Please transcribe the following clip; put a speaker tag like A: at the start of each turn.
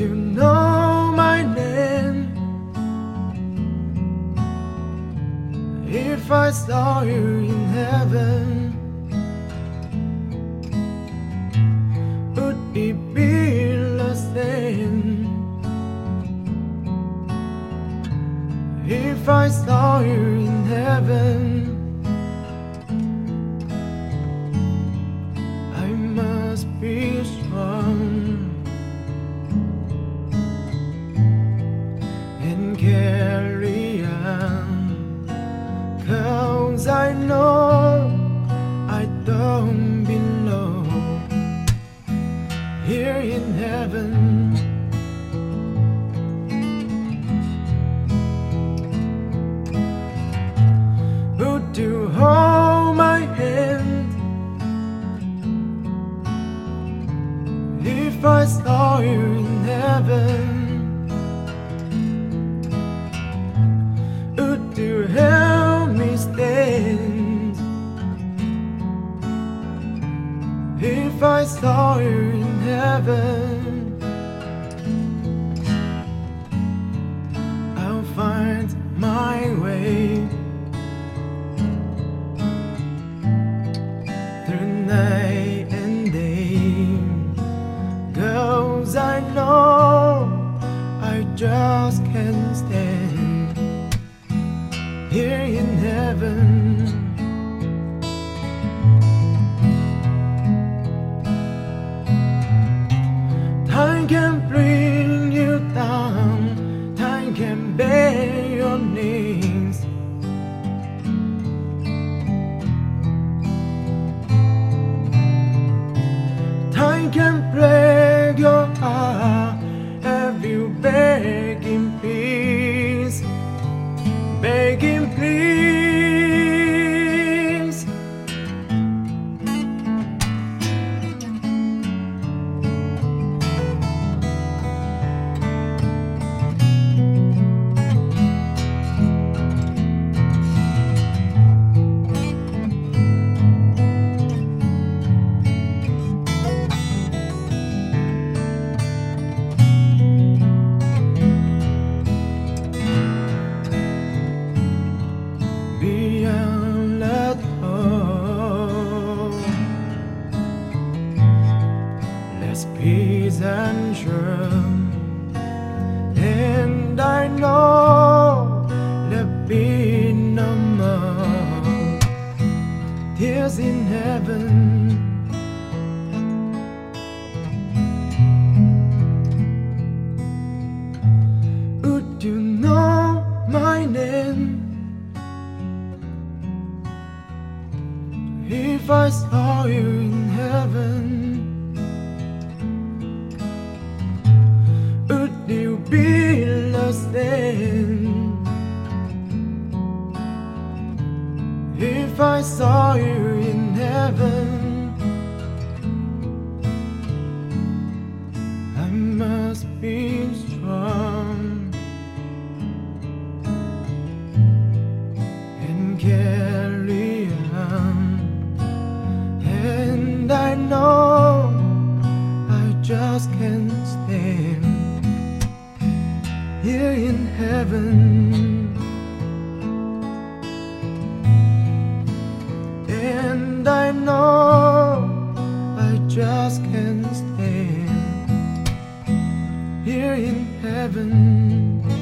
A: you know my name? If I saw you in heaven, would it be the same? If I saw you in heaven, and carry on. Cause I know I don't belong here in heaven. If I saw you in heaven? I'll find my way through night and day. Girls, I know I just can't stand here in heaven. Can bring you down, time can bear your knees. Time can break your heart, and I know there'll be no more tears in heaven. Would you know my name? If I saw you in heaven, If I saw And I know I just can't stand here in heaven.